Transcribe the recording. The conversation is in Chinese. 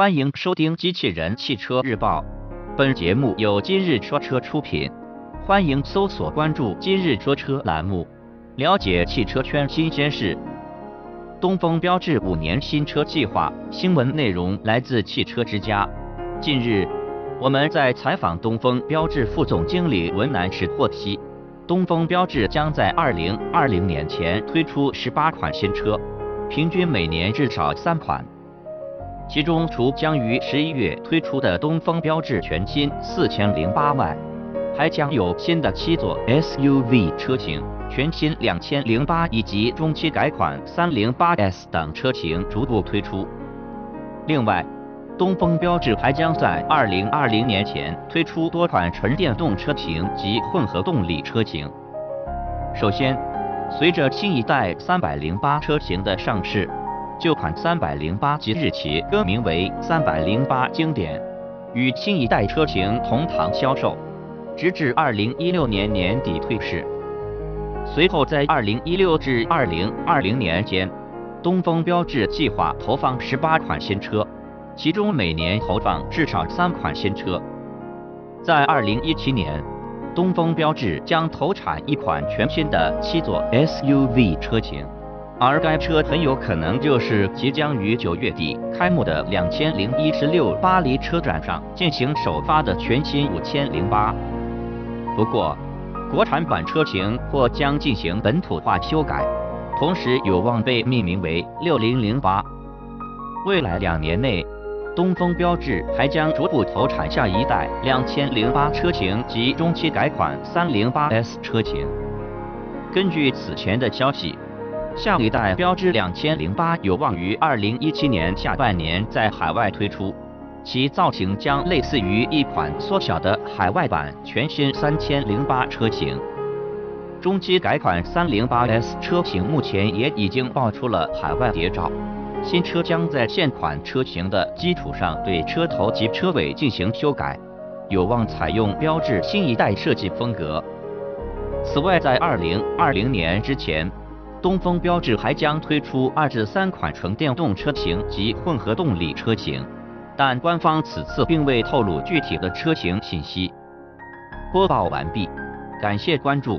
欢迎收听《机器人汽车日报》，本节目由今日说车出品。欢迎搜索关注“今日说车”栏目，了解汽车圈新鲜事。东风标致五年新车计划新闻内容来自汽车之家。近日，我们在采访东风标致副总经理文南时获悉，东风标致将在二零二零年前推出十八款新车，平均每年至少三款。其中，除将于十一月推出的东风标致全新四千零八外，还将有新的七座 SUV 车型、全新两千零八以及中期改款三零八 S 等车型逐步推出。另外，东风标致还将在二零二零年前推出多款纯电动车型及混合动力车型。首先，随着新一代三百零八车型的上市。旧款三百零八即日起更名为三百零八经典，与新一代车型同堂销售，直至二零一六年年底退市。随后在二零一六至二零二零年间，东风标致计划投放十八款新车，其中每年投放至少三款新车。在二零一七年，东风标致将投产一款全新的七座 SUV 车型。而该车很有可能就是即将于九月底开幕的两千零一十六巴黎车展上进行首发的全新五千零八。不过，国产版车型或将进行本土化修改，同时有望被命名为六零零八。未来两年内，东风标致还将逐步投产下一代两千零八车型及中期改款三零八 S 车型。根据此前的消息。下一代标致两千零八有望于二零一七年下半年在海外推出，其造型将类似于一款缩小的海外版全新三千零八车型。中期改款三零八 S 车型目前也已经爆出了海外谍照，新车将在现款车型的基础上对车头及车尾进行修改，有望采用标致新一代设计风格。此外，在二零二零年之前。东风标致还将推出二至三款纯电动车型及混合动力车型，但官方此次并未透露具体的车型信息。播报完毕，感谢关注。